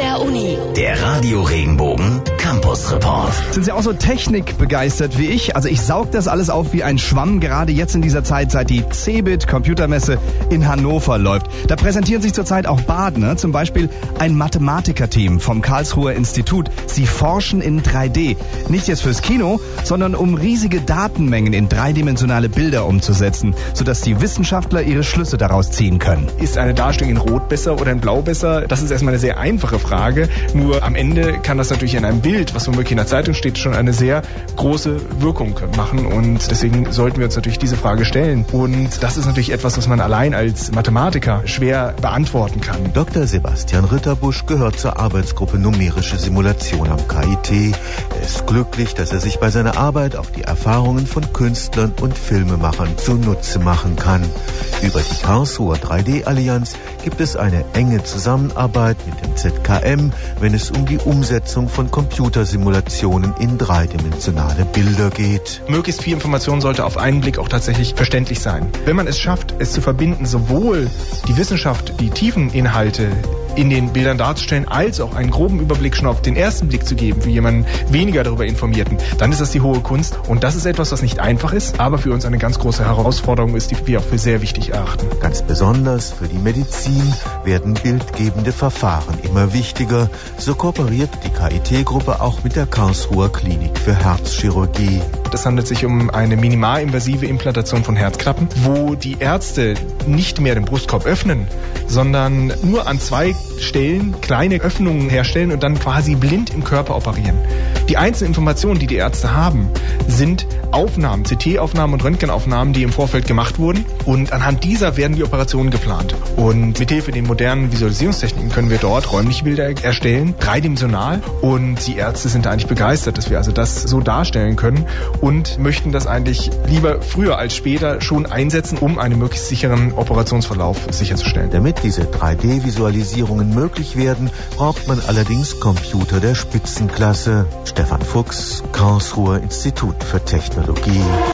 der Uni. Der Radio Regenbogen Campus Report. Sind Sie auch so technikbegeistert wie ich? Also ich saug das alles auf wie ein Schwamm, gerade jetzt in dieser Zeit, seit die Cebit Computermesse in Hannover läuft. Da präsentieren sich zurzeit auch Badner, zum Beispiel ein Mathematikerteam vom Karlsruher Institut. Sie forschen in 3D. Nicht jetzt fürs Kino, sondern um riesige Datenmengen in dreidimensionale Bilder umzusetzen, sodass die Wissenschaftler ihre Schlüsse daraus ziehen können. Ist eine Darstellung in Rot besser oder in Blau besser? Das ist erstmal eine sehr einfache Frage. Nur am Ende kann das natürlich in einem Bild, was womöglich in der Zeitung steht, schon eine sehr große Wirkung machen. Und deswegen sollten wir uns natürlich diese Frage stellen. Und das ist natürlich etwas, was man allein als Mathematiker schwer beantworten kann. Dr. Sebastian Ritterbusch gehört zur Arbeitsgruppe Numerische Simulation am KIT. Er ist glücklich, dass er sich bei seiner Arbeit auch die Erfahrungen von Künstlern und Filmemachern zunutze machen kann. Über die Karlsruher 3D-Allianz gibt es eine enge Zusammenarbeit mit dem ZKM, wenn es um die Umsetzung von Computersimulationen in dreidimensionale Bilder geht. Möglichst viel Information sollte auf einen Blick auch tatsächlich verständlich sein. Wenn man es schafft, es zu verbinden, sowohl die Wissenschaft, die tiefen Inhalte in den Bildern darzustellen, als auch einen groben Überblick schon auf den ersten Blick zu geben für jemanden weniger darüber informierten, dann ist das die hohe Kunst. Und das ist etwas, was nicht einfach ist, aber für uns eine ganz große Herausforderung ist, die wir auch für sehr wichtig erachten. Ganz besonders für die Medizin werden bildgebende Verfahren immer wichtiger. So kooperiert die KIT-Gruppe auch mit der Karlsruher Klinik für Herzchirurgie. Es handelt sich um eine minimalinvasive Implantation von Herzklappen, wo die Ärzte nicht mehr den Brustkorb öffnen, sondern nur an zwei Stellen kleine Öffnungen herstellen und dann quasi blind im Körper operieren. Die einzelnen Informationen, die die Ärzte haben, sind Aufnahmen, CT-Aufnahmen und Röntgenaufnahmen, die im Vorfeld gemacht wurden. Und anhand dieser werden die Operationen geplant. Und mithilfe den modernen Visualisierungstechniken können wir dort räumliche Bilder erstellen, dreidimensional. Und die Ärzte sind eigentlich begeistert, dass wir also das so darstellen können und möchten das eigentlich lieber früher als später schon einsetzen, um einen möglichst sicheren Operationsverlauf sicherzustellen. Damit diese 3D-Visualisierungen möglich werden, braucht man allerdings Computer der Spitzenklasse. Stefan Fuchs, Karlsruher Institut für Technologie.